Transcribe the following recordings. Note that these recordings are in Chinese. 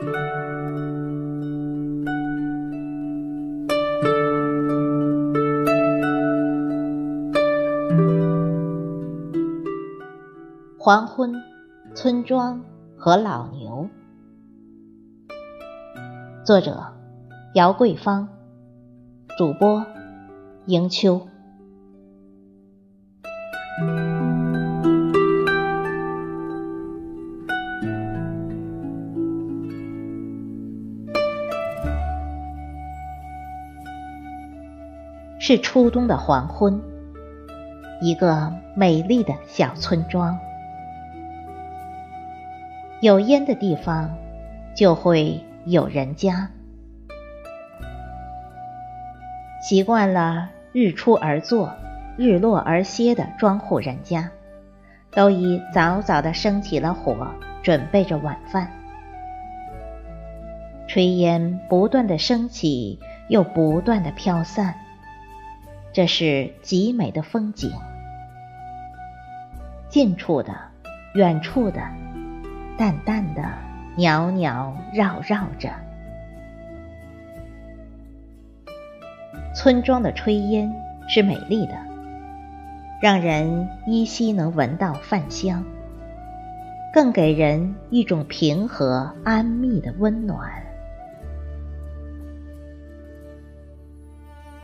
黄昏，村庄和老牛。作者：姚桂芳，主播：迎秋。是初冬的黄昏，一个美丽的小村庄。有烟的地方，就会有人家。习惯了日出而作、日落而歇的庄户人家，都已早早的生起了火，准备着晚饭。炊烟不断的升起，又不断的飘散，这是极美的风景。近处的，远处的。淡淡的袅袅绕绕着，村庄的炊烟是美丽的，让人依稀能闻到饭香，更给人一种平和安谧的温暖。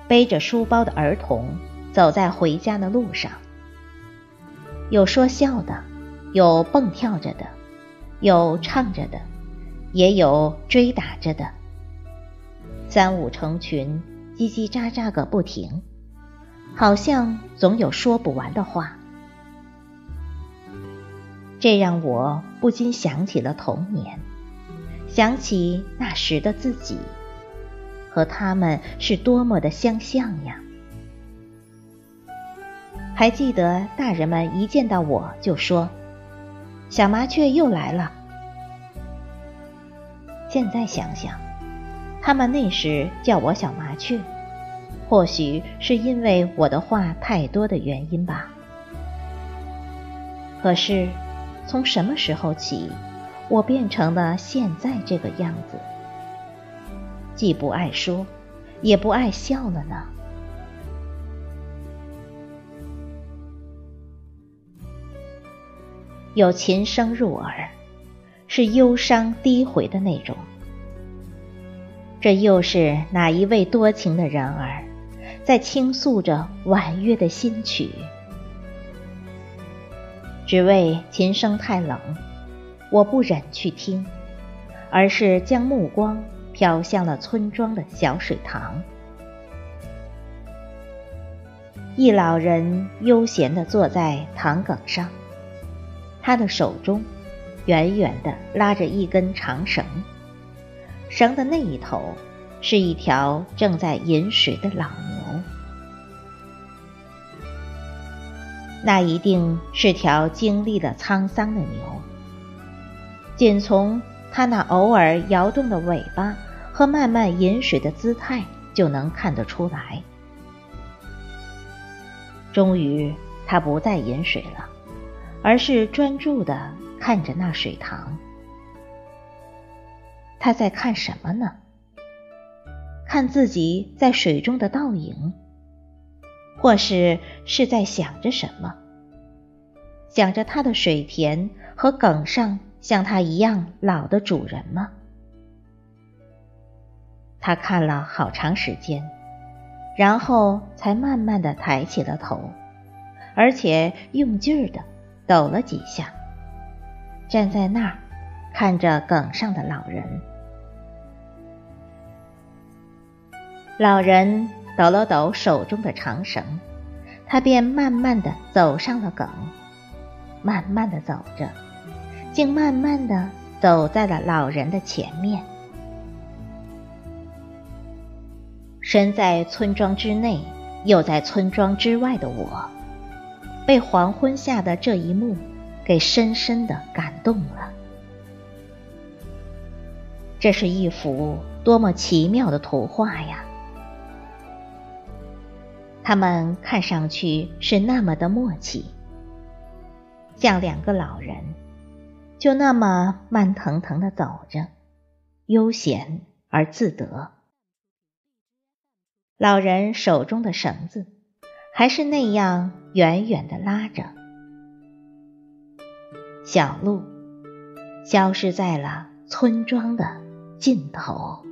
背着书包的儿童走在回家的路上，有说笑的，有蹦跳着的。有唱着的，也有追打着的，三五成群，叽叽喳喳个不停，好像总有说不完的话。这让我不禁想起了童年，想起那时的自己，和他们是多么的相像呀！还记得大人们一见到我就说。小麻雀又来了。现在想想，他们那时叫我小麻雀，或许是因为我的话太多的原因吧。可是，从什么时候起，我变成了现在这个样子？既不爱说，也不爱笑了呢？有琴声入耳，是忧伤低回的那种。这又是哪一位多情的人儿，在倾诉着婉约的心曲？只为琴声太冷，我不忍去听，而是将目光飘向了村庄的小水塘。一老人悠闲地坐在塘埂上。他的手中，远远的拉着一根长绳，绳的那一头是一条正在饮水的老牛。那一定是条经历了沧桑的牛，仅从它那偶尔摇动的尾巴和慢慢饮水的姿态就能看得出来。终于，他不再饮水了。而是专注的看着那水塘，他在看什么呢？看自己在水中的倒影，或是是在想着什么？想着他的水田和埂上像他一样老的主人吗？他看了好长时间，然后才慢慢的抬起了头，而且用劲儿的。抖了几下，站在那儿看着梗上的老人。老人抖了抖手中的长绳，他便慢慢的走上了梗，慢慢的走着，竟慢慢的走在了老人的前面。身在村庄之内，又在村庄之外的我。被黄昏下的这一幕给深深的感动了。这是一幅多么奇妙的图画呀！他们看上去是那么的默契，像两个老人，就那么慢腾腾的走着，悠闲而自得。老人手中的绳子还是那样远远的拉着，小路消失在了村庄的尽头。